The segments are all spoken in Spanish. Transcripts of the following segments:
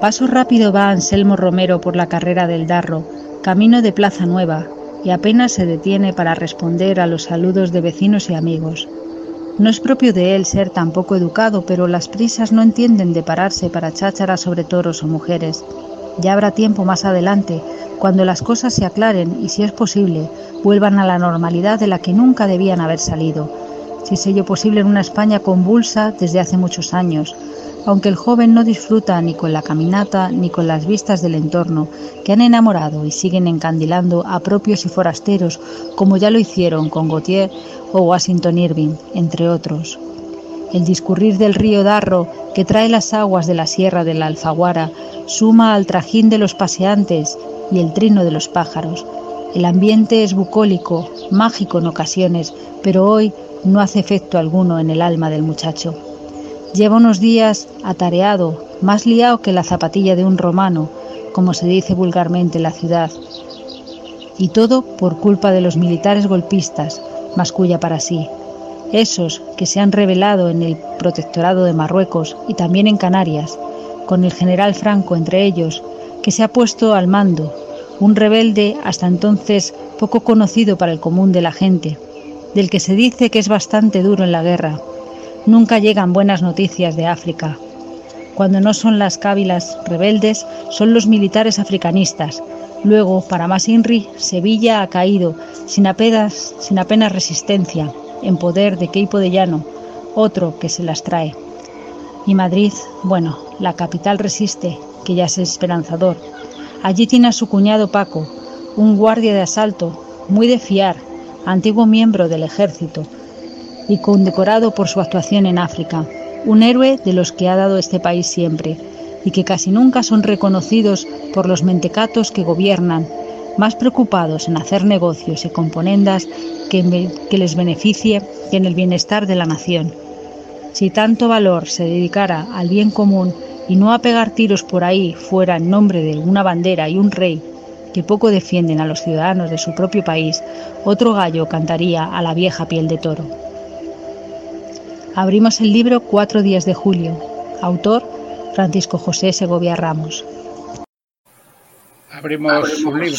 Paso rápido va Anselmo Romero por la carrera del Darro, camino de Plaza Nueva, y apenas se detiene para responder a los saludos de vecinos y amigos. No es propio de él ser tan poco educado, pero las prisas no entienden de pararse para chácharas sobre toros o mujeres. Ya habrá tiempo más adelante, cuando las cosas se aclaren y, si es posible, vuelvan a la normalidad de la que nunca debían haber salido, si es ello posible en una España convulsa desde hace muchos años, aunque el joven no disfruta ni con la caminata ni con las vistas del entorno, que han enamorado y siguen encandilando a propios y forasteros, como ya lo hicieron con Gautier o Washington Irving, entre otros. El discurrir del río Darro, que trae las aguas de la sierra de la Alfaguara, suma al trajín de los paseantes y el trino de los pájaros. El ambiente es bucólico, mágico en ocasiones, pero hoy no hace efecto alguno en el alma del muchacho. Lleva unos días atareado, más liado que la zapatilla de un romano, como se dice vulgarmente en la ciudad. Y todo por culpa de los militares golpistas, masculla para sí. Esos que se han rebelado en el protectorado de Marruecos y también en Canarias, con el general Franco entre ellos, que se ha puesto al mando, un rebelde hasta entonces poco conocido para el común de la gente, del que se dice que es bastante duro en la guerra, Nunca llegan buenas noticias de África. Cuando no son las cávilas rebeldes, son los militares africanistas. Luego, para más Inri, Sevilla ha caído, sin apenas, sin apenas resistencia, en poder de Queipo de Llano, otro que se las trae. Y Madrid, bueno, la capital resiste, que ya es esperanzador. Allí tiene a su cuñado Paco, un guardia de asalto, muy de fiar, antiguo miembro del ejército, y condecorado por su actuación en África, un héroe de los que ha dado este país siempre y que casi nunca son reconocidos por los mentecatos que gobiernan, más preocupados en hacer negocios y componendas que, les beneficie que en el bienestar de la nación. Si tanto valor se dedicara al bien común y no a pegar tiros por ahí fuera en nombre de una bandera y un rey que poco defienden a los ciudadanos de su propio país, otro gallo cantaría a la vieja piel de toro. Abrimos el libro Cuatro días de julio. Autor Francisco José Segovia Ramos. Abrimos un libro.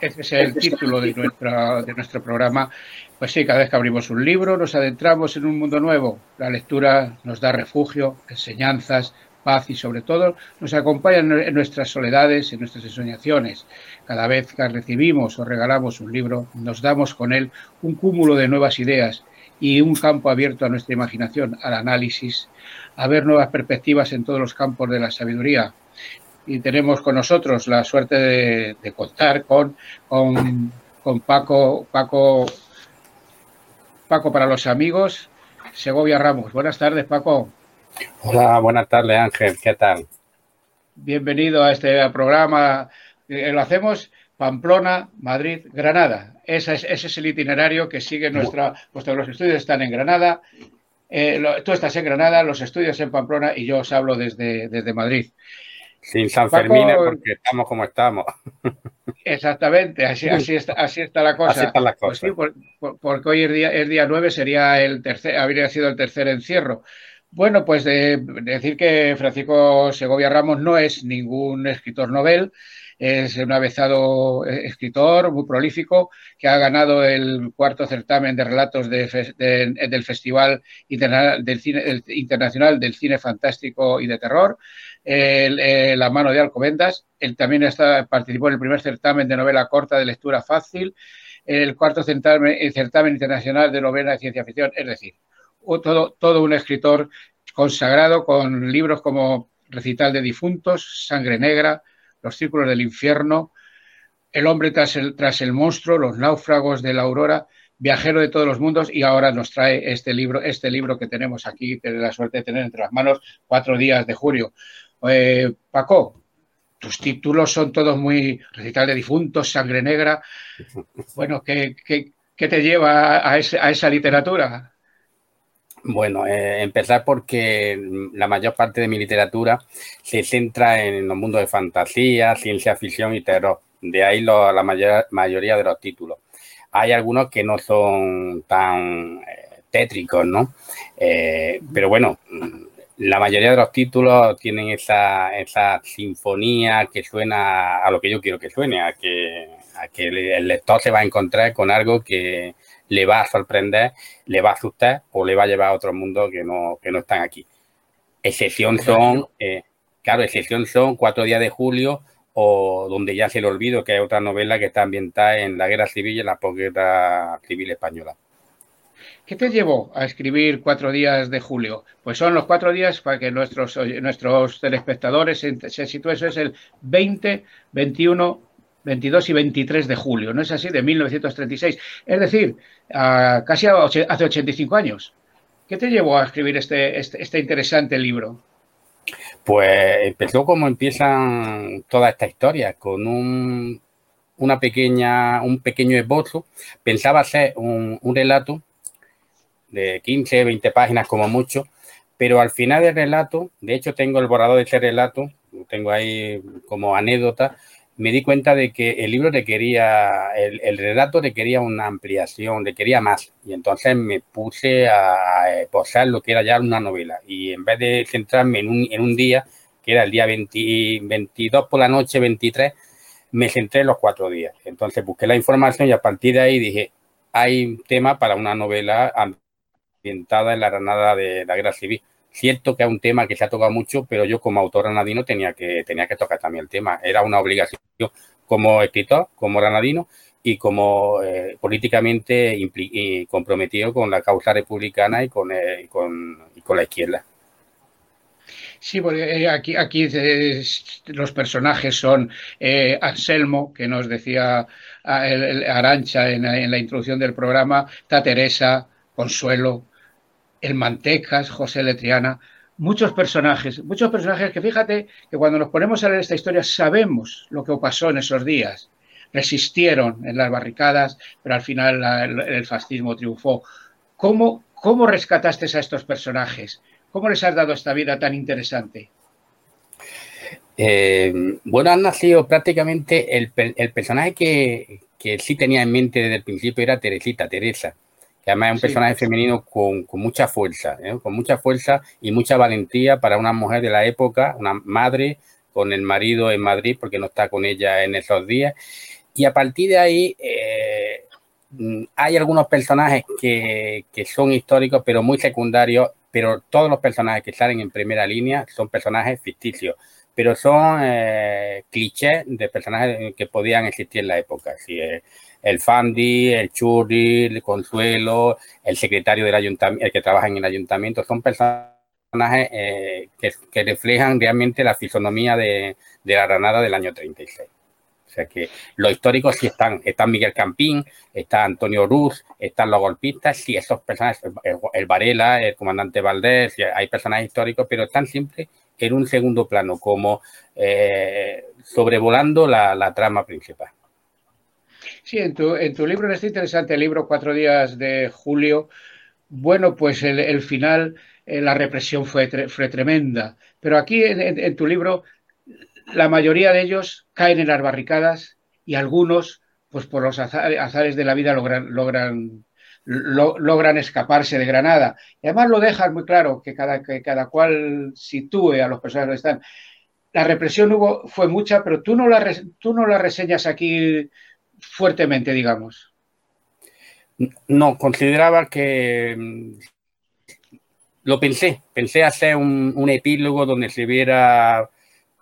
Ese es el título de, de nuestro programa. Pues sí, cada vez que abrimos un libro nos adentramos en un mundo nuevo. La lectura nos da refugio, enseñanzas, paz y sobre todo nos acompaña en nuestras soledades, en nuestras ensoñaciones. Cada vez que recibimos o regalamos un libro, nos damos con él un cúmulo de nuevas ideas y un campo abierto a nuestra imaginación, al análisis, a ver nuevas perspectivas en todos los campos de la sabiduría. Y tenemos con nosotros la suerte de, contar con, con, Paco, Paco, Paco para los amigos, Segovia Ramos. Buenas tardes, Paco. Hola, buenas tardes, Ángel. ¿Qué tal? Bienvenido a este programa. Eh, lo hacemos Pamplona, Madrid, Granada. Ese es, el itinerario que sigue nuestra, puesto los estudios están en Granada, eh, tú estás en Granada, los estudios en Pamplona y yo os hablo desde, desde Madrid. Sin San Fermín, porque estamos como estamos. Exactamente, así, así, está, así está la cosa. Así la pues porque hoy es día, es día 9, sería el tercer, habría sido el tercer encierro. Bueno, pues decir que Francisco Segovia Ramos no es ningún escritor novel, es un avezado eh, escritor muy prolífico que ha ganado el cuarto certamen de relatos del Festival Internacional del Cine Fantástico y de Terror, eh, La mano de Alcobendas. Él también está, participó en el primer certamen de novela corta de lectura fácil, el cuarto certamen, certamen internacional de novela de ciencia ficción, es decir, todo, todo un escritor consagrado con libros como Recital de Difuntos, Sangre Negra, los círculos del infierno, el hombre tras el, tras el monstruo, los náufragos de la aurora, viajero de todos los mundos y ahora nos trae este libro, este libro que tenemos aquí, de la suerte de tener entre las manos, cuatro días de julio. Eh, Paco, tus títulos son todos muy recital de difuntos, sangre negra. Bueno, ¿qué, qué, te lleva a, a esa literatura? Bueno, eh, empezar porque la mayor parte de mi literatura se centra en los mundos de fantasía, ciencia ficción y terror. De ahí la mayoría de los títulos. Hay algunos que no son tan eh, tétricos, ¿no? Eh, pero bueno, la mayoría de los títulos tienen esa, esa sinfonía que suena a lo que yo quiero que suene, a que, a que el lector se va a encontrar con algo que le va a sorprender, le va a asustar o le va a llevar a otro mundo que no, que no están aquí. Excepción son, eh, claro, excepción son Cuatro días de julio o Donde ya se le olvido, que es otra novela que está ambientada en la guerra civil y en la posguerra civil española. ¿Qué te llevó a escribir Cuatro días de julio? Pues son los cuatro días para que nuestros, nuestros telespectadores se, se sitúen. Eso es el 20, 21, 22 y 23 de julio, ¿no es así? De 1936. Es decir, casi hace 85 años. ¿Qué te llevó a escribir este, este, este, interesante libro? Pues empezó como empiezan toda esta historia, con un, una pequeña, un pequeño esbozo. Pensaba hacer un, un relato de 15, 20 páginas como mucho, pero al final del relato, de hecho tengo el borrador de ese relato, tengo ahí como anécdota, me di cuenta de que el libro requería, el, el relato requería una ampliación, requería más. Y entonces me puse a, posar lo que era ya una novela. Y en vez de centrarme en un, en un día, que era el día 22 por la noche, 23, me centré en los cuatro días. Entonces busqué la información y a partir de ahí dije, hay tema para una novela ambientada en la granada de la guerra civil. Cierto que es un tema que se ha tocado mucho, pero yo como autor granadino tenía que, tenía que tocar también el tema. Era una obligación como escritor, como granadino y como eh, políticamente comprometido con la causa republicana y con, eh, con, la izquierda. Sí, porque eh, aquí, aquí los personajes son Anselmo, que nos decía Arancha en, en, la introducción del programa, está Teresa, Consuelo, el Mantecas, José Letriana, muchos personajes, muchos personajes que fíjate que cuando nos ponemos a leer esta historia sabemos lo que pasó en esos días. Resistieron en las barricadas, pero al final el, fascismo triunfó. ¿Cómo, ¿Cómo rescataste a estos personajes? ¿Cómo les has dado esta vida tan interesante? Eh, bueno, han nacido prácticamente el, personaje que, que, sí tenía en mente desde el principio era Teresita, Teresa que además es un personaje femenino con, con mucha fuerza, ¿eh? con mucha fuerza y mucha valentía para una mujer de la época, una madre con el marido en Madrid porque no está con ella en esos días. Y a partir de ahí eh, hay algunos personajes que, que, son históricos pero muy secundarios, pero todos los personajes que salen en primera línea son personajes ficticios pero son eh, clichés de personajes que podían existir en la época. Así, el Fandi, el Churri, el Consuelo, el secretario del ayuntamiento, el que trabaja en el ayuntamiento, son personajes eh, que, reflejan realmente la fisonomía de, la Granada del año 36. O sea que los históricos sí están, está Miguel Campín, está Antonio Ruz, están los golpistas, sí, esos personajes, el, Varela, el comandante Valdés, hay personajes históricos, pero están siempre en un segundo plano, como eh, sobrevolando la trama principal. Sí, en tu, en tu libro, en este interesante libro, Cuatro días de julio, bueno, pues el, final, eh, la represión fue, fue tremenda. Pero aquí en, tu libro, la mayoría de ellos caen en las barricadas y algunos, pues por los azares de la vida, logran, logran, logran escaparse de Granada. Y además lo dejas muy claro, que cada, que cada cual sitúe a los personajes que están. La represión hubo, fue mucha, pero tú no, la, tú no la reseñas aquí fuertemente, digamos. No, consideraba que mm, lo pensé, pensé hacer un, epílogo donde se viera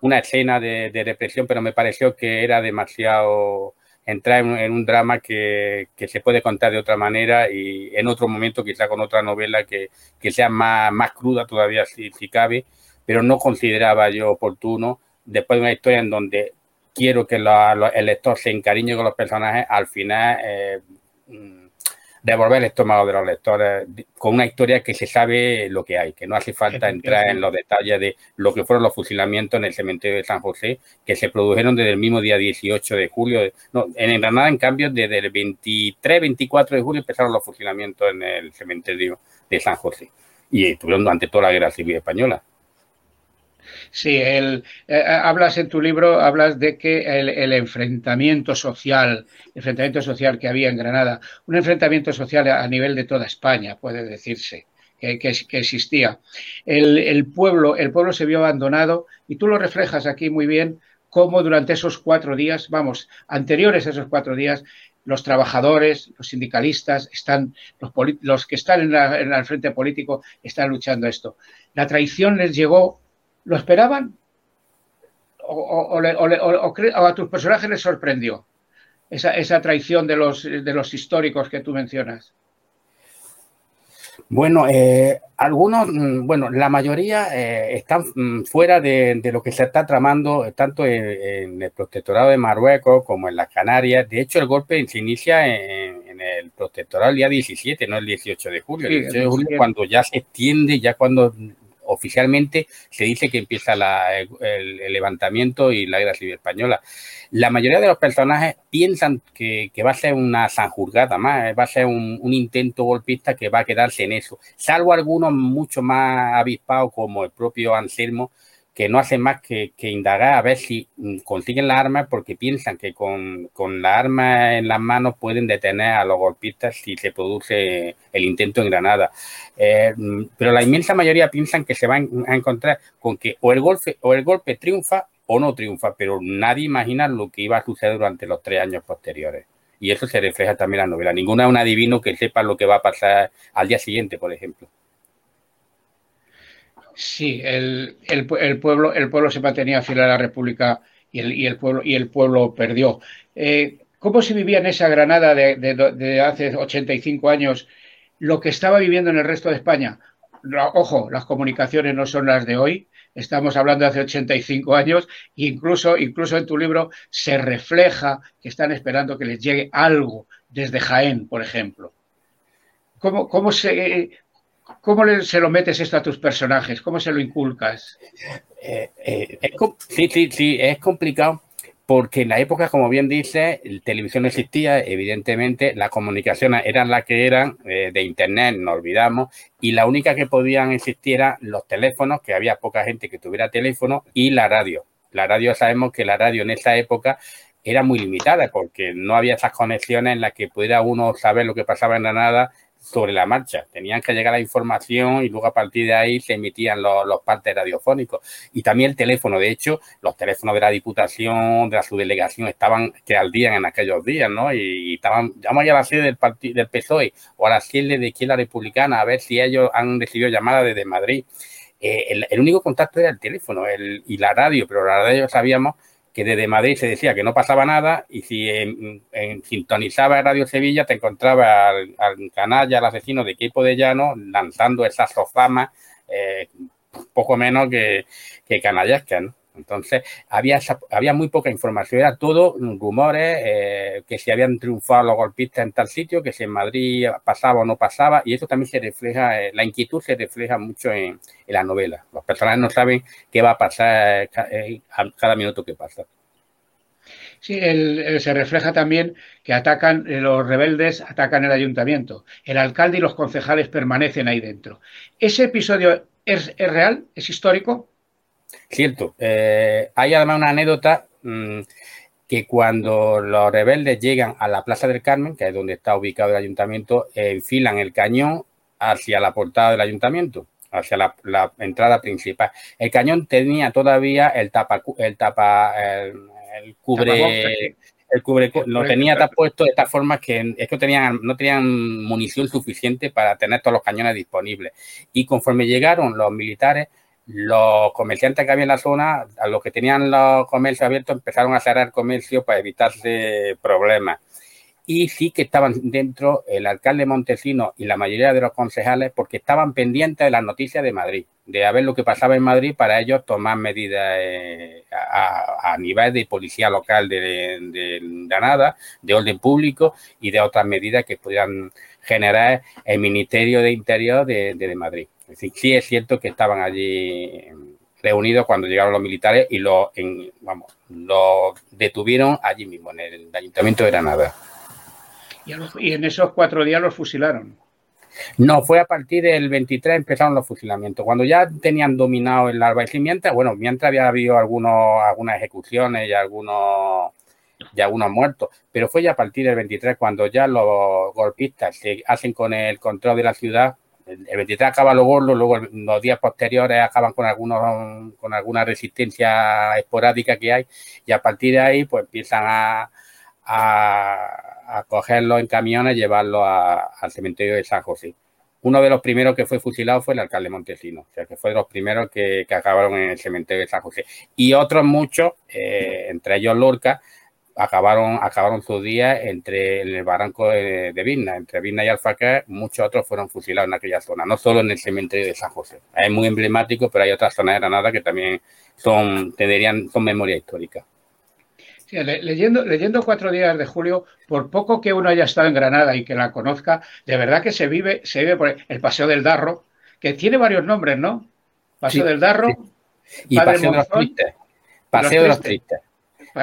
una escena de, represión, pero me pareció que era demasiado entrar en, un drama que, se puede contar de otra manera y en otro momento quizá con otra novela que, sea más, más cruda todavía si, si cabe, pero no consideraba yo oportuno después de una historia en donde quiero que el lector se encariñe con los personajes, al final eh, mm, devolver el estómago de los lectores con una historia que se sabe lo que hay, que no hace falta entrar en los detalles de lo que fueron los fusilamientos en el cementerio de San José, que se produjeron desde el mismo día 18 de julio. No, en Granada, en cambio, desde el 23, 24 de julio empezaron los fusilamientos en el cementerio de San José. Y estuvieron durante toda la guerra civil española. Sí, el, eh, hablas en tu libro, hablas de que el, enfrentamiento social, enfrentamiento social que había en Granada, un enfrentamiento social a nivel de toda España, puede decirse, que, existía. El, pueblo, el pueblo se vio abandonado y tú lo reflejas aquí muy bien cómo durante esos cuatro días, vamos, anteriores a esos cuatro días, los trabajadores, los sindicalistas, están, los, que están en, el frente político están luchando esto. La traición les llegó, ¿lo esperaban? ¿O, a tus personajes les sorprendió esa, traición de los, de los históricos que tú mencionas? Bueno, eh, algunos, mm, bueno, la mayoría eh, están mm, fuera de, lo que se está tramando tanto en, el protectorado de Marruecos como en las Canarias. De hecho, el golpe se inicia en, el protectorado el día 17, no el 18 de julio. el 18 de julio cuando ya se extiende, ya cuando oficialmente se dice que empieza el, levantamiento y la guerra civil española. La mayoría de los personajes piensan que, va a ser una sanjurgada más, va a ser un, intento golpista que va a quedarse en eso, salvo algunos mucho más avispados como el propio Anselmo, que no hacen más que, indagar a ver si mm, consiguen la arma porque piensan que con, la arma en las manos pueden detener a los golpistas si se produce el intento en Granada. Eh, mm, pero la inmensa mayoría piensan que se van a encontrar con que o el golpe, o el golpe triunfa o no triunfa, pero nadie imagina lo que iba a suceder durante los tres años posteriores. Y eso se refleja también en la novela. Ninguna es un adivino que sepa lo que va a pasar al día siguiente, por ejemplo. Sí, el, pueblo, el pueblo se mantenía fiel a la República y el, pueblo, y el pueblo perdió. Eh, ¿Cómo se vivía en esa Granada de, hace 85 años lo que estaba viviendo en el resto de España? Ojo, las comunicaciones no son las de hoy, estamos hablando de hace 85 años, incluso, incluso en tu libro se refleja que están esperando que les llegue algo desde Jaén, por ejemplo. ¿Cómo, cómo se, ¿Cómo se lo metes esto a tus personajes? ¿Cómo se lo inculcas? Eh, eh, sí, sí, sí, es complicado porque en la época, como bien dice, la televisión existía, evidentemente, las comunicaciones eran las que eran, eh, de Internet, no olvidamos, y la única que podían existir eran los teléfonos, que había poca gente que tuviera teléfono, y la radio. La radio, sabemos que la radio en esa época era muy limitada porque no había esas conexiones en las que pudiera uno saber lo que pasaba en la nada sobre la marcha. Tenían que llegar la información y luego a partir de ahí se emitían los, los partes radiofónicos. Y también el teléfono. De hecho, los teléfonos de la Diputación, de la subdelegación, estaban que al día en aquellos días, ¿no? Y, estaban, vamos a la sede del, del PSOE o a la sede de izquierda republicana a ver si ellos han recibido llamadas desde Madrid. Eh, el, el, único contacto era el teléfono el, y la radio, pero la radio sabíamos que desde Madrid se decía que no pasaba nada y si en, sintonizaba Radio Sevilla te encontraba al, al canalla, al asesino de equipo de llano lanzando esas sofamas eh, poco menos que, que ¿no? Entonces, había, había muy poca información, era todo rumores, eh, que si habían triunfado los golpistas en tal sitio, que si en Madrid pasaba o no pasaba, y eso también se refleja, eh, la inquietud se refleja mucho en, la novela. Los personajes no saben qué va a pasar eh, cada minuto que pasa. Sí, se refleja también que atacan, los rebeldes atacan el ayuntamiento. El alcalde y los concejales permanecen ahí dentro. ¿Ese episodio es real? ¿Es histórico? Cierto. Eh, hay además una anécdota mm, que cuando los rebeldes llegan a la Plaza del Carmen, que es donde está ubicado el ayuntamiento, enfilan el cañón hacia la portada del ayuntamiento, hacia la, entrada principal. El cañón tenía todavía el tapa, el tapa, el, cubre, el cubre, lo tenía puesto de esta forma que es que tenían, no tenían munición suficiente para tener todos los cañones disponibles. Y conforme llegaron los militares, los comerciantes que había en la zona, a los que tenían los comercios abiertos, empezaron a cerrar comercio para evitarse problemas. Y sí que estaban dentro el alcalde Montesino y la mayoría de los concejales porque estaban pendientes de las noticias de Madrid, de a ver lo que pasaba en Madrid para ellos tomar medidas eh, a, nivel de policía local de, de, Granada, de orden público y de otras medidas que pudieran generar el Ministerio de Interior de Madrid. Sí, es cierto que estaban allí reunidos cuando llegaron los militares y lo, vamos, lo detuvieron allí mismo, en el Ayuntamiento de Granada. Y, en esos cuatro días los fusilaron. No, fue a partir del 23 empezaron los fusilamientos. Cuando ya tenían dominado el alba y mientras, bueno, mientras había habido algunos, algunas ejecuciones y algunos, y algunos muertos, pero fue ya a partir del 23 cuando ya los golpistas se hacen con el control de la ciudad el 23 acaba lo gordo, luego los días posteriores acaban con algunos con alguna resistencia esporádica que hay y a partir de ahí pues empiezan a, a, cogerlos en camiones y llevarlos al cementerio de San José. Uno de los primeros que fue fusilado fue el alcalde Montesino, o sea que fue de los primeros que, acabaron en el cementerio de San José. Y otros muchos, eh, entre ellos Lorca, acabaron, acabaron sus días entre el barranco de, de Vilna, entre Vilna y Alfacar, muchos otros fueron fusilados en aquella zona, no solo en el cementerio de San José. Es muy emblemático, pero hay otras zonas de Granada que también son, tendrían, son memoria histórica. leyendo, leyendo Cuatro días de julio, por poco que uno haya estado en Granada y que la conozca, de verdad que se vive, se vive por el Paseo del Darro, que tiene varios nombres, ¿no? Paseo del Darro. Y Paseo de los Tristes. Paseo de los Tristes.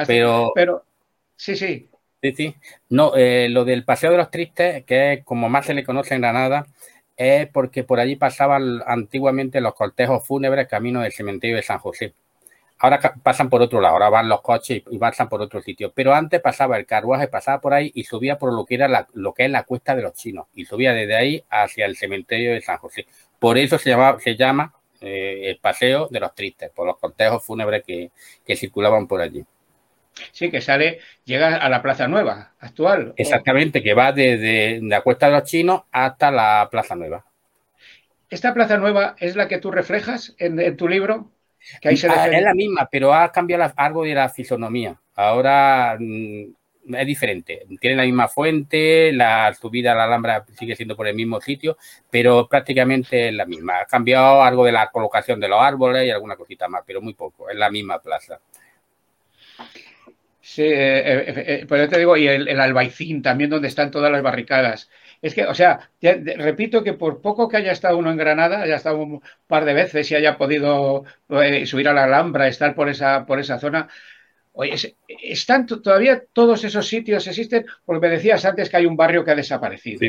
Pero, pero Sí, sí. Sí, sí. No, eh, lo del Paseo de los Tristes, que es como más se le conoce en Granada, es porque por allí pasaban antiguamente los cortejos fúnebres camino del cementerio de San José. Ahora pasan por otro lado, ahora van los coches y pasan por otro sitio. Pero antes pasaba el carruaje, pasaba por ahí y subía por lo que era la, lo que es la cuesta de los chinos. Y subía desde ahí hacia el cementerio de San José. Por eso se, llama, se llama eh, el Paseo de los Tristes, por los cortejos fúnebres que, que circulaban por allí. Sí, que sale, llega a la Plaza Nueva actual. Exactamente, que va desde la Cuesta de los Chinos hasta la Plaza Nueva. ¿Esta Plaza Nueva es la que tú reflejas en, tu libro? Que ahí se ah, es la misma, pero ha cambiado algo de la fisonomía. Ahora mm, es diferente. Tiene la misma fuente, la subida a la Alhambra sigue siendo por el mismo sitio, pero prácticamente es la misma. Ha cambiado algo de la colocación de los árboles y alguna cosita más, pero muy poco. Es la misma plaza. Sí, eh, eh, eh, pues te digo, y el, el, albaicín también, donde están todas las barricadas. Es que, o sea, repito que por poco que haya estado uno en Granada, haya estado un par de veces y haya podido subir a la Alhambra, estar por esa, por esa zona, oye, están todavía todos esos sitios existen, porque me decías antes que hay un barrio que ha desaparecido.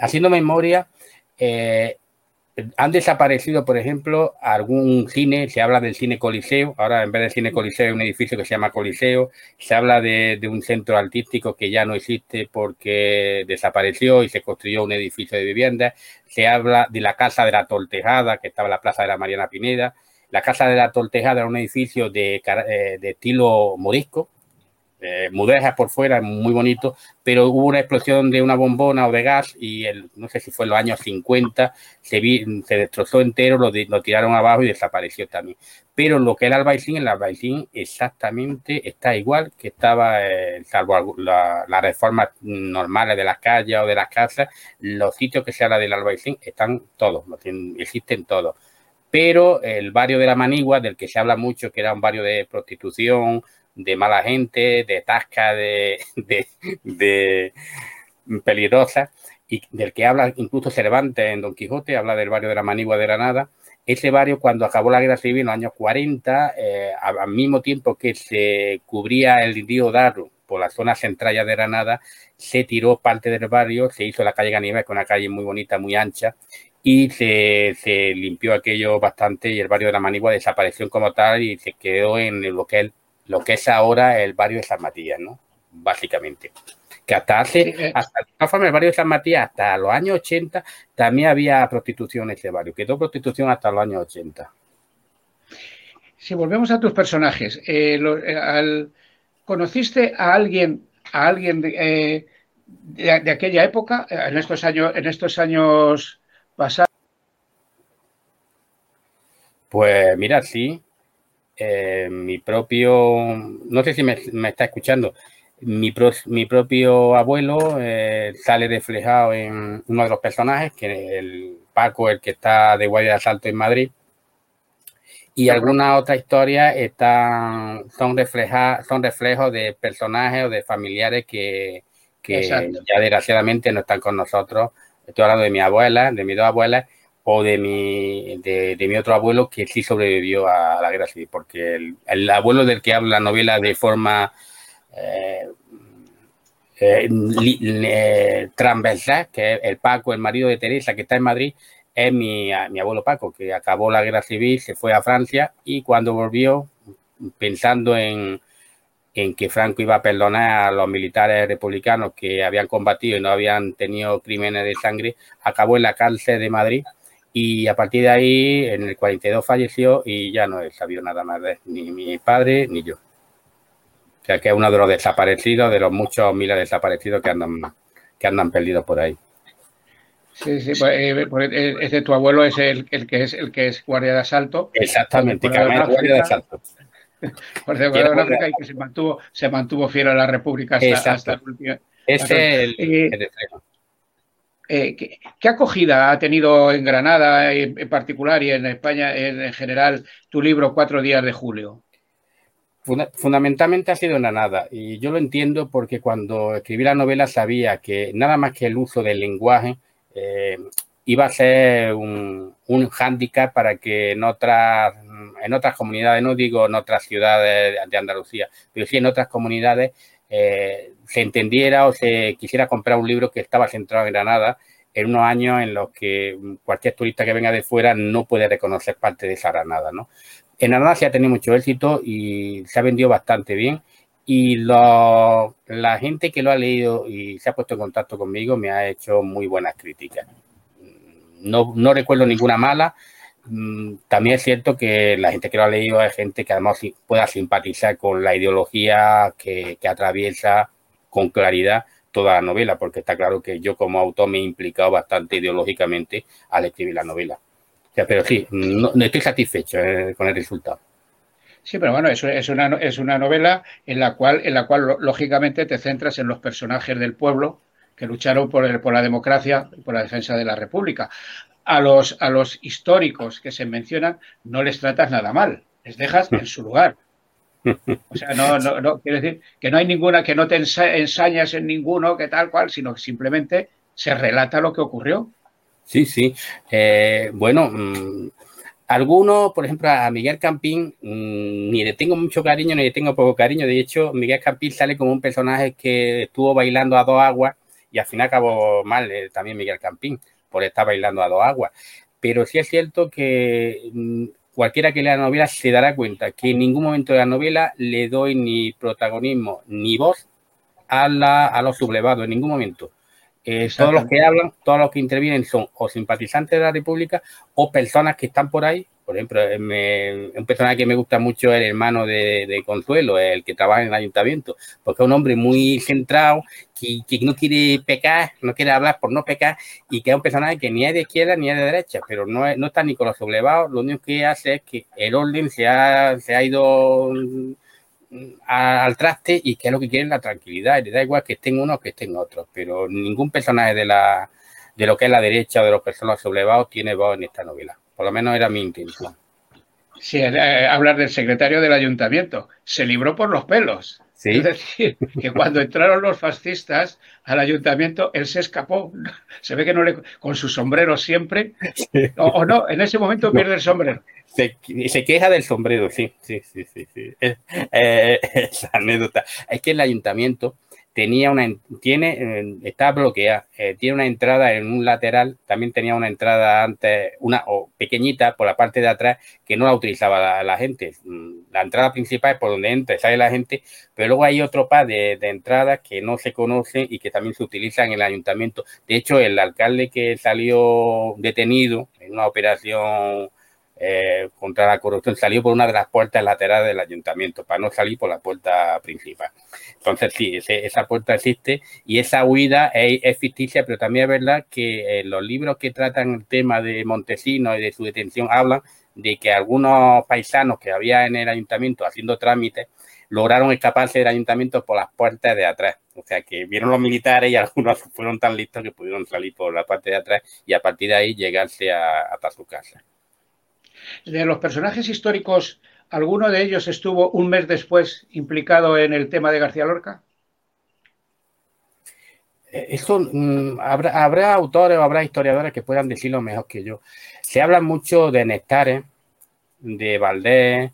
haciendo memoria, han desaparecido, por ejemplo, algún cine, se habla del cine Coliseo, ahora en vez del cine Coliseo hay un edificio que se llama Coliseo, se habla de, un centro artístico que ya no existe porque desapareció y se construyó un edificio de vivienda, se habla de la Casa de la Toltejada, que estaba en la Plaza de la Mariana Pineda, la Casa de la Toltejada era un edificio de, eh, de estilo morisco, eh, mudejas por fuera, muy bonito, pero hubo una explosión de una bombona o de gas y el, no sé si fue en los años 50, se, se destrozó entero, lo, tiraron abajo y desapareció también. Pero lo que era el Albaicín, el Albaicín exactamente está igual que estaba, eh, salvo las reformas normales de las calles o de las casas, los sitios que se habla del Albaicín están todos, existen todos pero el barrio de la Manigua, del que se habla mucho, que era un barrio de prostitución, de mala gente, de tasca, de, de, peligrosa, y del que habla incluso Cervantes en Don Quijote, habla del barrio de la Manigua de Granada. Ese barrio, cuando acabó la guerra civil en los años 40, eh, al mismo tiempo que se cubría el río Darro por la zona central de Granada, se tiró parte del barrio, se hizo la calle Ganives, con una calle muy bonita, muy ancha, y se, se, limpió aquello bastante y el barrio de la Manigua desapareció como tal y se quedó en lo que, lo que es ahora el barrio de San Matías, ¿no? Básicamente. Que hasta hace, eh. hasta de el barrio de San Matías, hasta los años 80, también había prostitución en ese barrio. Quedó prostitución hasta los años 80. Si volvemos a tus personajes, eh, eh, ¿conociste a alguien, a alguien de, de, aquella época, en estos años, en estos años pasados? Pues mira, sí, eh, mi propio, no sé si me, está escuchando, mi, mi propio abuelo eh, sale reflejado en uno de los personajes, que es el Paco, el que está de guardia de asalto en Madrid. Y algunas otras historias están, son, refleja, son reflejos de personajes o de familiares que, que ya desgraciadamente no están con nosotros. Estoy hablando de mi abuela, de mis dos abuelas, o de mi, de, mi otro abuelo que sí sobrevivió a, la guerra civil, porque el, abuelo del que habla la novela de forma eh, eh, transversal, que es el Paco, el marido de Teresa, que está en Madrid, es mi, mi abuelo Paco, que acabó la guerra civil, se fue a Francia y cuando volvió, pensando en, en que Franco iba a perdonar a los militares republicanos que habían combatido y no habían tenido crímenes de sangre, acabó en la cárcel de Madrid y a partir de ahí, en el 42 falleció y ya no he sabido nada más de ni mi padre ni yo. O sea que es uno de los desaparecidos, de los muchos miles de desaparecidos que andan, que andan perdidos por ahí. Sí, sí, pues, eh, pues eh, ese tu abuelo es el, el, que es el que es guardia de asalto. Exactamente, que es guardia de asalto. Guardia de y que se mantuvo, se mantuvo fiel a la República hasta, hasta el último. Ese es el, el eh, ¿qué, ¿qué, acogida ha tenido en Granada en, particular y en España en, en, general tu libro Cuatro días de julio? Fundamentalmente ha sido Granada y yo lo entiendo porque cuando escribí la novela sabía que nada más que el uso del lenguaje eh, iba a ser un, un hándicap para que en otras, en otras comunidades, no digo en otras ciudades de Andalucía, pero sí en otras comunidades, eh, se entendiera o se quisiera comprar un libro que estaba centrado en Granada en unos años en los que cualquier turista que venga de fuera no puede reconocer parte de esa Granada, ¿no? En Granada se ha tenido mucho éxito y se ha vendido bastante bien y la gente que lo ha leído y se ha puesto en contacto conmigo me ha hecho muy buenas críticas. No, no recuerdo ninguna mala. Mm, también es cierto que la gente que lo ha leído es gente que además pueda simpatizar con la ideología que, atraviesa con claridad toda la novela, porque está claro que yo como autor me he implicado bastante ideológicamente al escribir la novela. Pero sí, no, estoy satisfecho eh, con el resultado. Sí, pero bueno, eso es una, es una novela en la cual, en la cual lógicamente te centras en los personajes del pueblo que lucharon por, el, por la democracia y por la defensa de la República. A los, a los históricos que se mencionan no les tratas nada mal, les dejas en su lugar. O sea, no, no, no, quiero decir que no hay ninguna, que no te ensañas en ninguno, que tal cual, sino que simplemente se relata lo que ocurrió. Sí, sí. Eh, bueno, mmm, algunos, por ejemplo, a Miguel Campín, mmm, ni le tengo mucho cariño ni le tengo poco cariño. De hecho, Miguel Campín sale como un personaje que estuvo bailando a dos aguas y al final acabó mal eh, también Miguel Campín por estar bailando a dos aguas. Pero sí es cierto que mmm, cualquiera que lea la novela se dará cuenta que en ningún momento de la novela le doy ni protagonismo ni voz a, la, a los sublevados, en ningún momento. Eh, todos los que hablan, todos los que intervienen son o simpatizantes de la República o personas que están por ahí. Por ejemplo, eh, me, un personaje que me gusta mucho es el hermano de, de, Consuelo, el que trabaja en el ayuntamiento, porque es un hombre muy centrado, que, no quiere pecar, no quiere hablar por no pecar, y que es un personaje que ni es de izquierda ni es de derecha, pero no, es, no está ni con los sublevados, lo único que hace es que el orden se ha, ido al traste y que es lo que quieren la tranquilidad. Le da igual que estén unos que estén otros, pero ningún personaje de la de lo que es la derecha o de los personajes sublevados tiene voz en esta novela. Por lo menos era mi intención. Sí, eh, hablar del secretario del ayuntamiento. Se libró por los pelos. ¿Sí? Es decir, que cuando entraron los fascistas al ayuntamiento, él se escapó. Se ve que no le. con su sombrero siempre. Sí. O, o, no, en ese momento pierde el sombrero. Se, se, queja del sombrero, sí, sí, sí, sí. sí. Eh, eh, esa anécdota. Es que el ayuntamiento tenía una, tiene, está bloqueada, eh, tiene una entrada en un lateral, también tenía una entrada antes, una o pequeñita por la parte de atrás que no la utilizaba la, la, gente. Mm, la entrada principal es por donde entra sale la gente, pero luego hay otro par de, de, entradas que no se conocen y que también se utilizan en el ayuntamiento. De hecho, el alcalde que salió detenido en una operación eh, contra la corrupción salió por una de las puertas laterales del ayuntamiento para no salir por la puerta principal. Entonces, sí, ese, esa puerta existe y esa huida es, es, ficticia, pero también es verdad que eh, los libros que tratan el tema de Montesinos y de su detención hablan de que algunos paisanos que había en el ayuntamiento haciendo trámites lograron escaparse del ayuntamiento por las puertas de atrás. O sea que vieron los militares y algunos fueron tan listos que pudieron salir por la parte de atrás y a partir de ahí llegarse a, hasta su casa. De los personajes históricos, ¿alguno de ellos estuvo un mes después implicado en el tema de García Lorca? Esto mmm, habrá, habrá, autores o habrá historiadores que puedan decirlo mejor que yo. Se habla mucho de Nectares, de Valdés,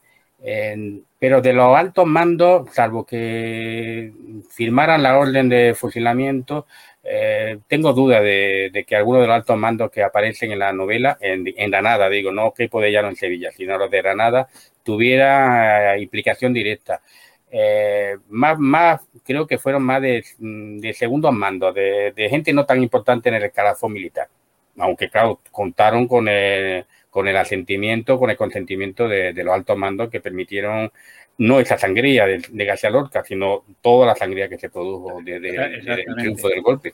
pero de los altos mandos, salvo que firmaran la orden de fusilamiento, eh, tengo duda de, que algunos de los altos mandos que aparecen en la novela, en, Granada, digo, no que de Llano en Sevilla, sino los de Granada, tuviera eh, implicación directa. eh, más, más, creo que fueron más de, de segundos mandos, de, de, gente no tan importante en el escalafón militar. Aunque, claro, contaron con el, con el asentimiento, con el consentimiento de, de los altos mandos que permitieron no esa sangría de, de García Lorca, sino toda la sangría que se produjo desde de, el triunfo del golpe.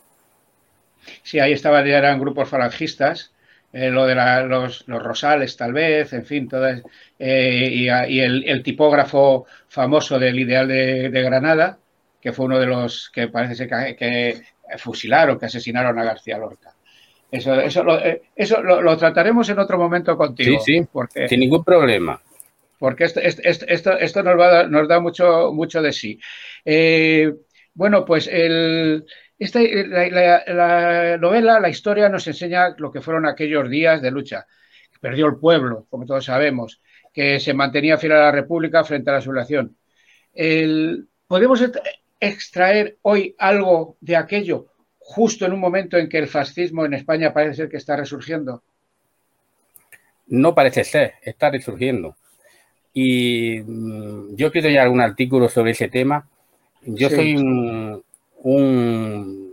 Sí, ahí estaban, ya eran grupos falangistas, eh, lo de la, los, los, Rosales tal vez, en fin, todo, eh, y, y el, el, tipógrafo famoso del Ideal de, de, Granada, que fue uno de los que parece ser que, que fusilaron, que asesinaron a García Lorca. Eso, eso, lo, eh, eso lo, lo, trataremos en otro momento contigo. Sí, sí, porque, sin ningún problema porque esto, esto, esto, esto nos, va a nos da mucho, mucho de sí. Eh, bueno, pues el, esta, la, la, la, novela, la historia nos enseña lo que fueron aquellos días de lucha. Perdió el pueblo, como todos sabemos, que se mantenía fiel a la República frente a la sublevación. El, ¿Podemos extraer hoy algo de aquello justo en un momento en que el fascismo en España parece ser que está resurgiendo? No parece ser, está resurgiendo. Y mm, yo quiero ya algún artículo sobre ese tema. Yo sí. soy un, un,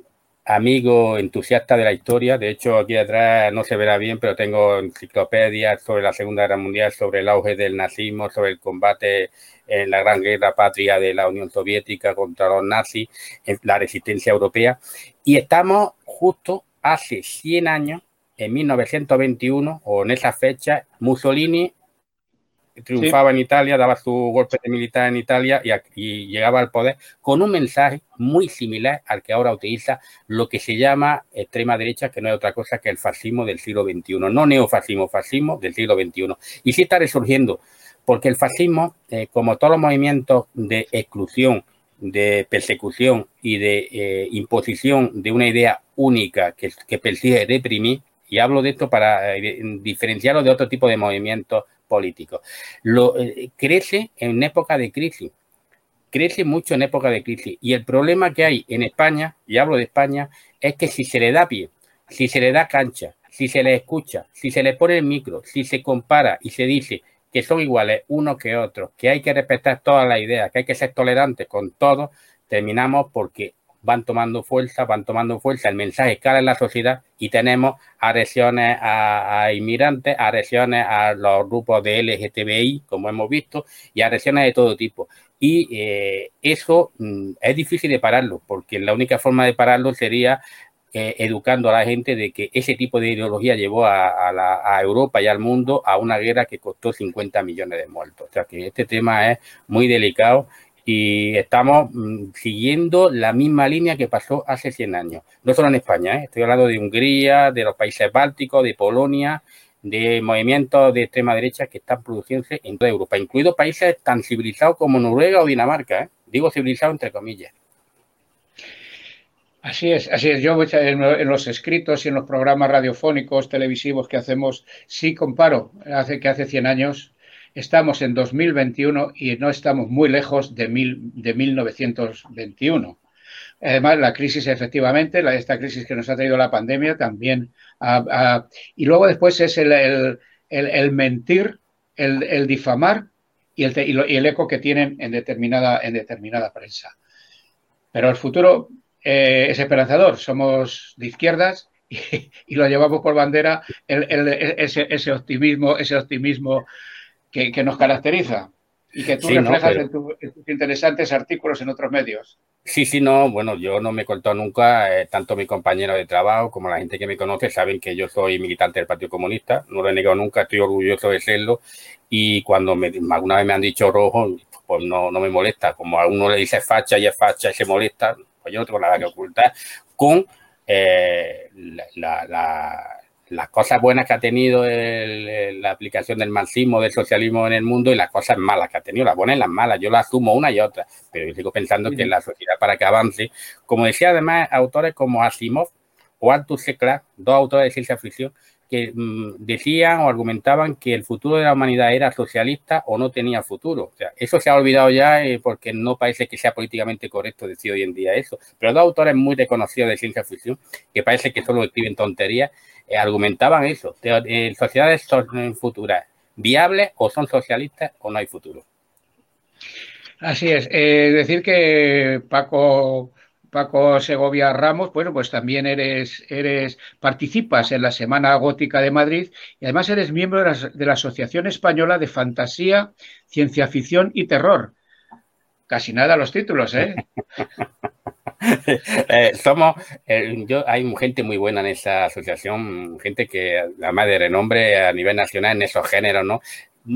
amigo entusiasta de la historia. De hecho, aquí atrás no se verá bien, pero tengo enciclopedias sobre la Segunda Guerra Mundial, sobre el auge del nazismo, sobre el combate en la Gran Guerra Patria de la Unión Soviética contra los nazis, en la resistencia europea. Y estamos justo hace 100 años, en 1921, o en esa fecha, Mussolini triunfaba sí. en Italia, daba su golpe de militar en Italia y, y, llegaba al poder con un mensaje muy similar al que ahora utiliza lo que se llama extrema derecha, que no es otra cosa que el fascismo del siglo XXI, no neofascismo, fascismo del siglo XXI. Y sí está resurgiendo, porque el fascismo, eh, como todos los movimientos de exclusión, de persecución y de eh, imposición de una idea única que, persigue reprimir, y hablo de esto para eh, diferenciarlo de otro tipo de movimientos políticos. Lo, eh, crece en época de crisis, crece mucho en época de crisis. Y el problema que hay en España, y hablo de España, es que si se le da pie, si se le da cancha, si se le escucha, si se le pone el micro, si se compara y se dice que son iguales unos que otros, que hay que respetar todas las ideas, que hay que ser tolerantes con todo, terminamos porque van tomando fuerza, van tomando fuerza, el mensaje escala en la sociedad y tenemos agresiones a, a, inmigrantes, agresiones a los grupos de LGTBI, como hemos visto, y agresiones de todo tipo. Y eh, eso mm, es difícil de pararlo, porque la única forma de pararlo sería eh, educando a la gente de que ese tipo de ideología llevó a, a, la, Europa y al mundo a una guerra que costó 50 millones de muertos. O sea que este tema es muy delicado y estamos mmm, siguiendo la misma línea que pasó hace 100 años. No solo en España, ¿eh? estoy hablando de Hungría, de los países bálticos, de Polonia, de movimientos de extrema derecha que están produciéndose en toda Europa, incluidos países tan civilizados como Noruega o Dinamarca. ¿eh? Digo civilizados entre comillas. Así es, así es. Yo en los escritos y en los programas radiofónicos, televisivos que hacemos, sí comparo hace que hace 100 años Estamos en 2021 y no estamos muy lejos de, mil, de 1921. Además, la crisis, efectivamente, la, esta crisis que nos ha traído la pandemia también. Y luego después es el, el, el, mentir, el, difamar y el, y, lo, y el, eco que tienen en determinada, en determinada prensa. Pero el futuro eh, es esperanzador. Somos de izquierdas y, y lo llevamos por bandera ese, ese, optimismo, ese optimismo que, que nos caracteriza y que tú sí, reflejas no, pero... en, tu, en, tus interesantes artículos en otros medios. Sí, sí, no, bueno, yo no me he contado nunca, eh, tanto mi compañero de trabajo como la gente que me conoce saben que yo soy militante del Partido Comunista, no lo he negado nunca, estoy orgulloso de serlo y cuando me, alguna vez me han dicho rojo, pues no, no me molesta, como a uno le dice facha y es facha y se molesta, pues yo no tengo nada que ocultar con eh, la, la, la las cosas buenas que ha tenido el, la aplicación del marxismo, del socialismo en el mundo y las cosas malas que ha tenido, las buenas y las malas. Yo las asumo una y otra, pero yo sigo pensando sí. que la sociedad para que avance, como decía además autores como Asimov o Arthur C. Clarke, dos autores de ciencia ficción, que mmm, decían o argumentaban que el futuro de la humanidad era socialista o no tenía futuro. Eso se ha olvidado ya eh, porque no parece que sea políticamente correcto decir hoy en día eso. Pero dos autores muy reconocidos de ciencia ficción, que parece que solo escriben tonterías, eh, argumentaban eso. Eh, sociedades son futuras viables o son socialistas o no hay futuro. Así es. Eh, decir que Paco Paco Segovia Ramos, bueno, pues también eres, eres, participas en la Semana Gótica de Madrid y además eres miembro de la, Asociación Española de Fantasía, Ciencia Ficción y Terror. Casi nada los títulos, ¿eh? eh, somos, eh, yo, hay gente muy buena en esa asociación, gente que además de renombre a nivel nacional en esos géneros, ¿no?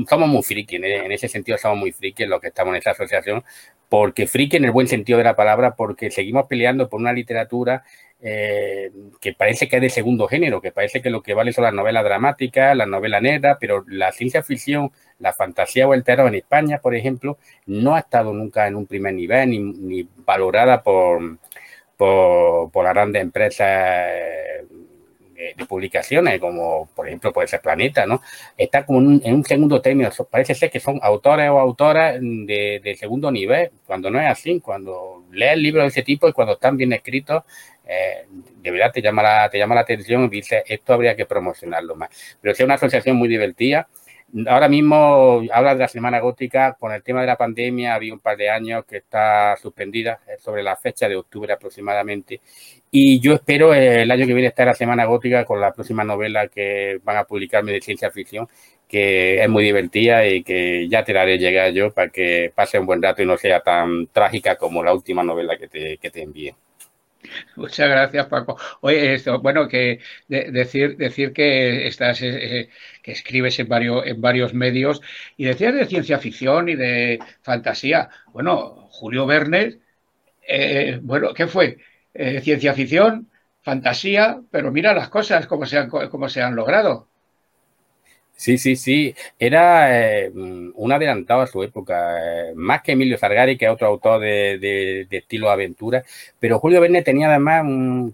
Somos muy friki, en ese sentido somos muy friki en lo que estamos en esa asociación, porque friki en el buen sentido de la palabra, porque seguimos peleando por una literatura eh, que parece que es de segundo género, que parece que lo que vale son las novelas dramáticas, las novelas negras, pero la ciencia ficción, la fantasía o el terror en España, por ejemplo, no ha estado nunca en un primer nivel ni, valorada por, por, por, las grandes empresas de, publicaciones, como por ejemplo puede ser Planeta, ¿no? Está como en un, segundo término, parece ser que son autores o autoras de, segundo nivel, cuando no es así, cuando lees libros de ese tipo y cuando están bien escritos, eh, de verdad te llama, la, te llama la atención y dices, esto habría que promocionarlo más. Pero es una asociación muy divertida Ahora mismo habla de la Semana Gótica, con el tema de la pandemia, había un par de años que está suspendida eh, sobre la fecha de octubre aproximadamente. Y yo espero eh, el año que viene estar la Semana Gótica con la próxima novela que van a publicarme de ciencia ficción, que es muy divertida y que ya te la haré llegar yo para que pase un buen rato y no sea tan trágica como la última novela que te, que te envié. Muchas gracias, Paco. Oye, esto, bueno, que decir, decir que estás, eh, eh, que escribes en varios, en varios medios y decías de ciencia ficción y de fantasía. Bueno, Julio Verne, eh, bueno, ¿qué fue? ciencia ficción, fantasía, pero mira las cosas como se han, como se han logrado. Sí, sí, sí. Era eh, un adelantado a su época, eh, más que Emilio Sargari, que es otro autor de, estilo aventura. Pero Julio Verne tenía además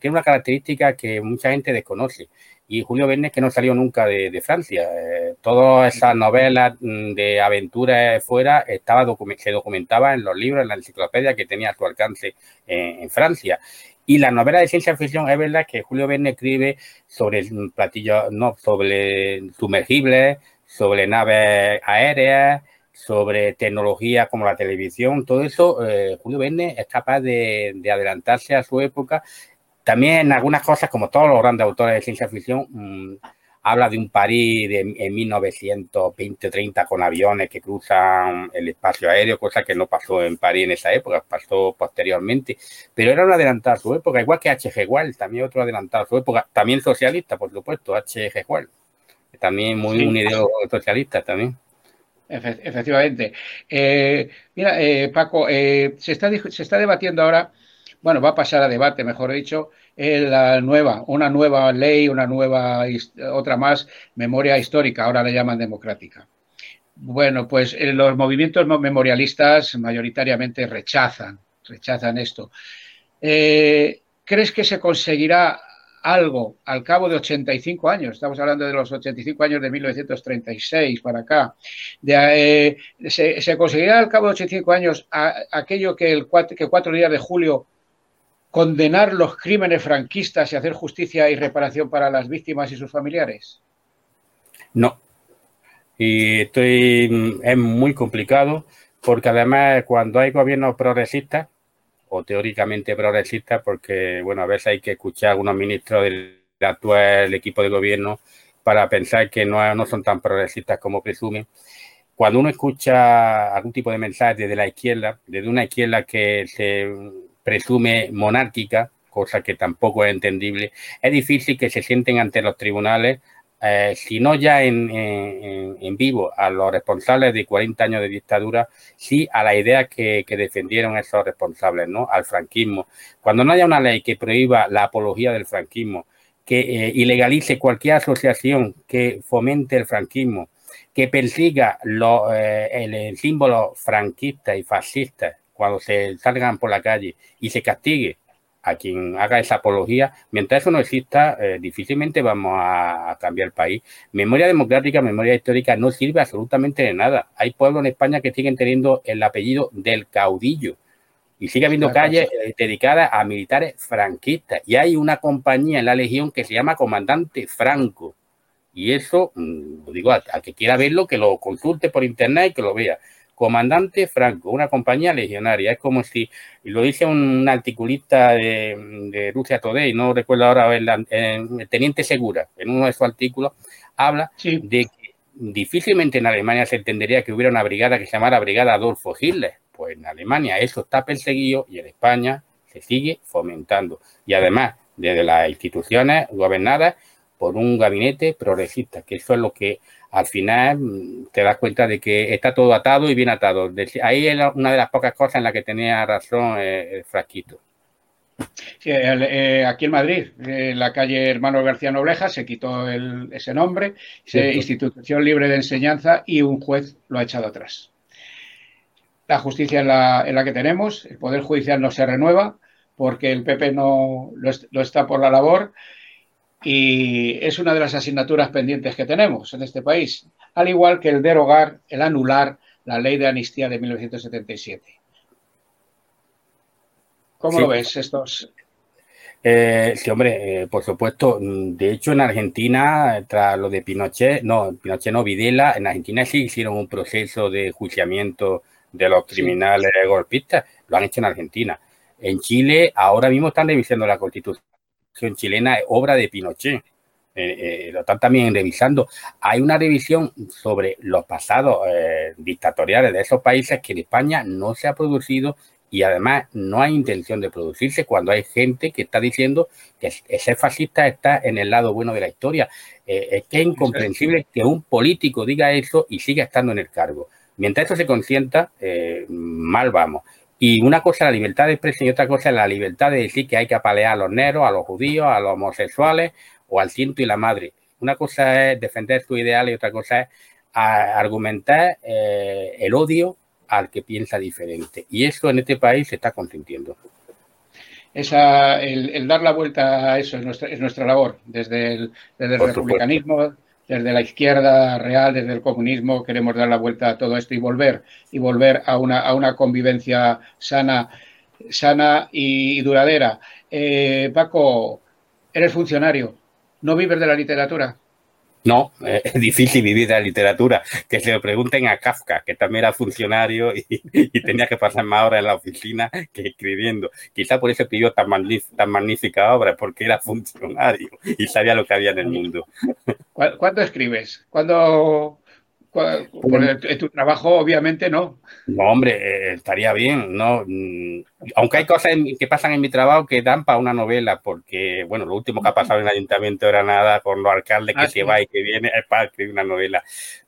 tiene una característica que mucha gente desconoce. Y Julio Verne que no salió nunca de, Francia. Eh, todas esas novelas mm, de aventura fuera estaba se documentaba en los libros, en la enciclopedia que tenía a su alcance en Francia. Y la novela de ciencia ficción es verdad que Julio Verne escribe sobre platillos, no, sobre sumergibles, sobre naves aéreas, sobre tecnología como la televisión, todo eso, eh, Julio Verne es capaz de, de, adelantarse a su época. También en algunas cosas, como todos los grandes autores de ciencia ficción, mm, habla de un París de, en 1920-30 con aviones que cruzan el espacio aéreo, cosa que no pasó en París en esa época, pasó posteriormente, pero era un adelantado a su época, igual que H.G. Wells, también otro adelantado a su época, también socialista, por supuesto, H.G. Wells, también muy un ideólogo socialista también. Efectivamente. Eh, mira, eh, Paco, eh, se, está, se está debatiendo ahora, bueno, va a pasar a debate, mejor dicho, la nueva, una nueva ley, una nueva, otra más, memoria histórica, ahora le llaman democrática. Bueno, pues eh, los movimientos memorialistas mayoritariamente rechazan, rechazan esto. Eh, ¿Crees que se conseguirá algo al cabo de 85 años? Estamos hablando de los 85 años de 1936 para acá. Eh, se, conseguirá al cabo de 85 años aquello que el que cuatro días de julio condenar los crímenes franquistas y hacer justicia y reparación para las víctimas y sus familiares? No. Y estoy, es muy complicado porque además cuando hay gobiernos progresistas, o teóricamente progresistas, porque bueno, a veces hay que escuchar a algunos ministros del actual equipo de gobierno para pensar que no, no son tan progresistas como presumen. Cuando uno escucha algún tipo de mensaje desde la izquierda, desde una izquierda que se presume monárquica, cosa que tampoco es entendible, es difícil que se sienten ante los tribunales, eh, si no ya en, en, vivo, a los responsables de 40 años de dictadura, sí a la idea que, defendieron esos responsables, ¿no? Al franquismo. Cuando no haya una ley que prohíba la apología del franquismo, que eh, ilegalice cualquier asociación que fomente el franquismo, que persiga eh, el, símbolo franquista y fascista cuando se salgan por la calle y se castigue a quien haga esa apología, mientras eso no exista, eh, difícilmente vamos a, cambiar el país. Memoria democrática, memoria histórica no sirve absolutamente de nada. Hay pueblos en España que siguen teniendo el apellido del caudillo y sigue habiendo calles eh, dedicadas a militares franquistas. Y hay una compañía en la Legión que se llama Comandante Franco. Y eso, mm, digo, a, que quiera verlo, que lo consulte por internet y que lo vea comandante Franco, una compañía legionaria. Es como si, y lo dice un articulista de, Rusia Today, no recuerdo ahora, el, teniente Segura, en uno de sus artículos, habla de que difícilmente en Alemania se entendería que hubiera una brigada que se llamara Brigada Adolfo Hitler. Pues en Alemania eso está perseguido y en España se sigue fomentando. Y además, desde las instituciones gobernadas por un gabinete progresista, que eso es lo que al final mm, te das cuenta de que está todo atado y bien atado. Ahí es una de las pocas cosas en las que tenía razón eh, el Frasquito. Eh, aquí en Madrid, en la calle Hermano García Nobleja, se quitó ese nombre, institución libre de enseñanza y un juez lo ha echado atrás. La justicia en la, la que tenemos, el Poder Judicial no se renueva porque el PP no lo está por la labor y es una de las asignaturas pendientes que tenemos en este país, al igual que el derogar, el anular la ley de amnistía de 1977. ¿Cómo lo ves estos? Eh, sí, hombre, eh, por supuesto. De hecho, en Argentina, tras lo de Pinochet, no, Pinochet no, Videla, en Argentina sí hicieron un proceso de juiciamiento de los criminales golpistas. Lo han hecho en Argentina. En Chile, ahora mismo están revisando la constitución chilena obra de Pinochet. Eh, eh, lo están también revisando. Hay una revisión sobre los pasados eh, dictatoriales de esos países que en España no se ha producido y además no hay intención de producirse cuando hay gente que está diciendo que ese fascista está en el lado bueno de la historia. es que es incomprensible que un político diga eso y siga estando en el cargo. Mientras eso se consienta, mal vamos. Y una cosa es la libertad de expresión y otra cosa es la libertad de decir que hay que apalear a los negros, a los judíos, a los homosexuales o al ciento y la madre. Una cosa es defender su ideal y otra cosa es argumentar eh, el odio al que piensa diferente. Y eso en este país se está consintiendo. Esa, el, dar la vuelta a eso es nuestra, es nuestra labor, desde el, desde el republicanismo, desde la izquierda real, desde el comunismo, queremos dar la vuelta a todo esto y volver, y volver a una, a una convivencia sana, sana y duradera. Eh, Paco, eres funcionario, no vives de la literatura. No, es difícil vivir de la literatura. Que se lo pregunten a Kafka, que también era funcionario y, tenía que pasar más horas en la oficina que escribiendo. Quizá por eso escribió tan magnífica obra, porque era funcionario y sabía lo que había en el mundo. ¿Cuándo escribes? ¿Cuándo, en tu trabajo, obviamente, no. No, hombre, eh, estaría bien, ¿no? Mm, aunque hay cosas que pasan en mi trabajo que dan para una novela, porque, bueno, lo último que ha pasado en el ayuntamiento era nada con los alcaldes que ah, se va y que viene, es para escribir una novela.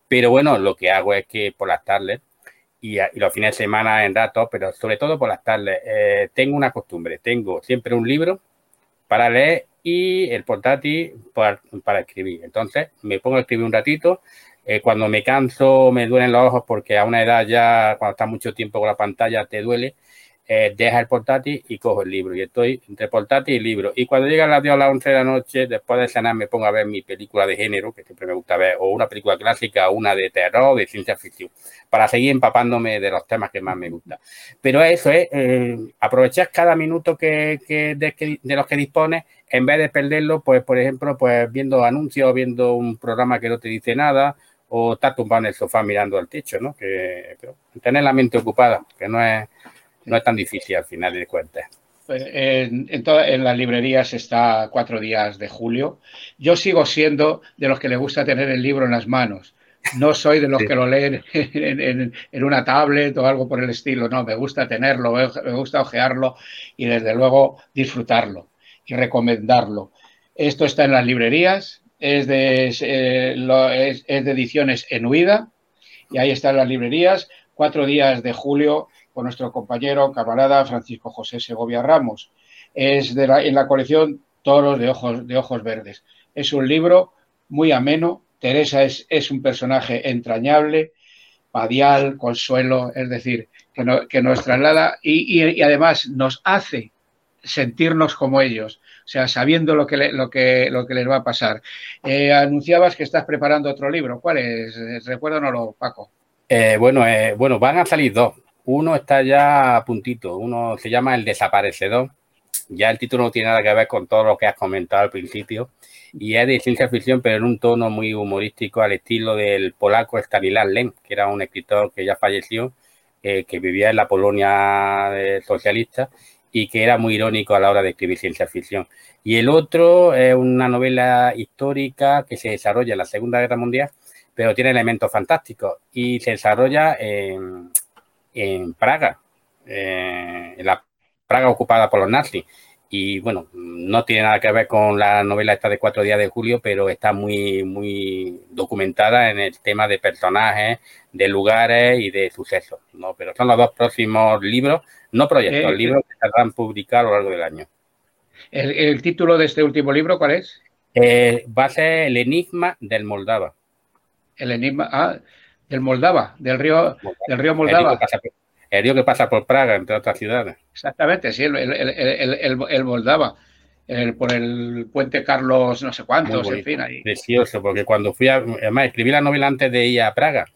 Pero bueno, lo que hago es que por las tardes y, los fines de semana en rato, pero sobre todo por las tardes, eh, tengo una costumbre, tengo siempre un libro para leer y el portátil para, para escribir. Entonces, me pongo a escribir un ratito eh, cuando me canso, me duelen los ojos porque a una edad ya, cuando estás mucho tiempo con la pantalla, te duele. Eh, deja el portátil y cojo el libro. Y estoy entre portátil y libro. Y cuando llega las 10 a las 11 de la noche, después de cenar, me pongo a ver mi película de género, que siempre me gusta ver, o una película clásica, una de terror, de ciencia ficción, para seguir empapándome de los temas que más me gustan. Pero eso es, eh, aprovechar cada minuto que, de, de, los que dispones, en vez de perderlo, pues, por ejemplo, pues viendo anuncios, viendo un programa que no te dice nada, o estar tumbado en el sofá mirando al techo, ¿no? Que, tener la mente ocupada, que no es, no es tan difícil al final de cuentas. Pues, en, en, las librerías está cuatro días de julio. Yo sigo siendo de los que le gusta tener el libro en las manos. No soy de los que lo leen en, en, una tablet o algo por el estilo. No, me gusta tenerlo, me gusta ojearlo y desde luego disfrutarlo y recomendarlo. Esto está en las librerías, es de, eh, es, de ediciones en huida y ahí están las librerías. Cuatro días de julio con nuestro compañero, camarada Francisco José Segovia Ramos. Es de en la colección Toros de Ojos, de Ojos Verdes. Es un libro muy ameno. Teresa es, es un personaje entrañable, padial, consuelo, es decir, que, que nos traslada y, y además nos hace sentirnos como ellos o sea, sabiendo lo que, lo que, lo que les va a pasar. Eh, anunciabas que estás preparando otro libro. ¿Cuál es? Recuérdanoslo, Paco. Eh, bueno, eh, bueno, van a salir dos. Uno está ya a puntito. Uno se llama El Desaparecedor. Ya el título no tiene nada que ver con todo lo que has comentado al principio. Y es de ciencia ficción, pero en un tono muy humorístico, al estilo del polaco Stanislav Lem, que era un escritor que ya falleció eh, que vivía en la Polonia socialista y que era muy irónico a la hora de escribir ciencia ficción. Y el otro es una novela histórica que se desarrolla en la Segunda Guerra Mundial, pero tiene elementos fantásticos y se desarrolla en, Praga, eh, en la Praga ocupada por los nazis. Y bueno, no tiene nada que ver con la novela esta de cuatro días de julio, pero está muy, muy documentada en el tema de personajes, de lugares y de sucesos. ¿no? Pero son los dos próximos libros, no proyectos, eh, libros que se van a publicar a lo largo del año. ¿El, título de este último libro cuál es? Eh, va a ser El Enigma del Moldava. El Enigma, ah, del Moldava, del río, del río Moldava el río que pasa por Praga, entre otras ciudades. Exactamente, sí, el, el, el, Moldava, por el puente Carlos no sé cuántos, en fin. Ahí. Precioso, porque cuando fui a, además escribí la novela antes de ir a Praga,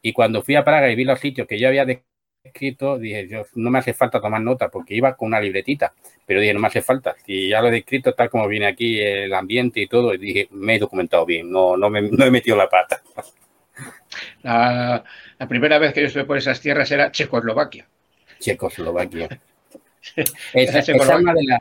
y cuando fui a Praga y vi los sitios que yo había descrito, dije, yo no me hace falta tomar nota, porque iba con una libretita, pero dije, no me hace falta, si ya lo he descrito tal como viene aquí el ambiente y todo, y dije, me he documentado bien, no, no, me, no he metido la pata. La, primera vez que yo estuve por esas tierras era Checoslovaquia. Checoslovaquia. esa, es una de las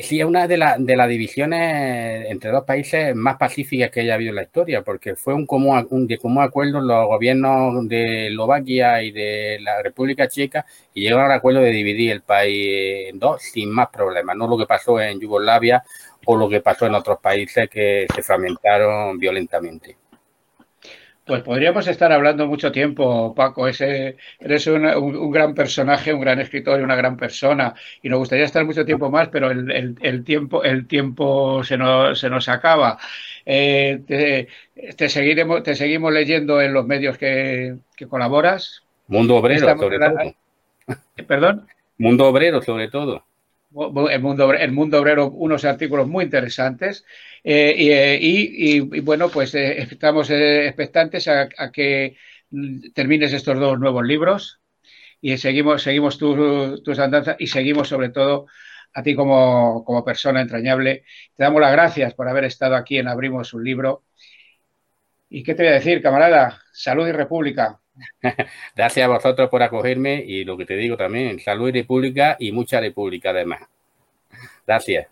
sí, una de, de las divisiones entre dos países más pacíficas que haya habido en la historia, porque fue un común, un, de común acuerdo los gobiernos de Eslovaquia y de la República Checa y llegaron al acuerdo de dividir el país en dos sin más problemas, no lo que pasó en Yugoslavia o lo que pasó en otros países que se fragmentaron violentamente. Pues podríamos estar hablando mucho tiempo, Paco. Ese, eres un, gran personaje, un gran escritor y una gran persona. Y nos gustaría estar mucho tiempo más, pero el, tiempo, el tiempo se nos, se nos acaba. Eh, te, seguiremos, te seguimos leyendo en los medios que, colaboras. Mundo Obrero, sobre todo. ¿Perdón? Mundo Obrero, sobre todo el mundo, el mundo obrero unos artículos muy interesantes eh, eh, y, bueno, pues eh, estamos expectantes a, que termines estos dos nuevos libros y seguimos, seguimos tus andanzas y seguimos sobre todo a ti como, como, persona entrañable. Te damos las gracias por haber estado aquí en Abrimos un libro. ¿Y qué te voy a decir, camarada? Salud y República. Gracias a vosotros por acogerme y lo que te digo también, salud y república y mucha república además. Gracias.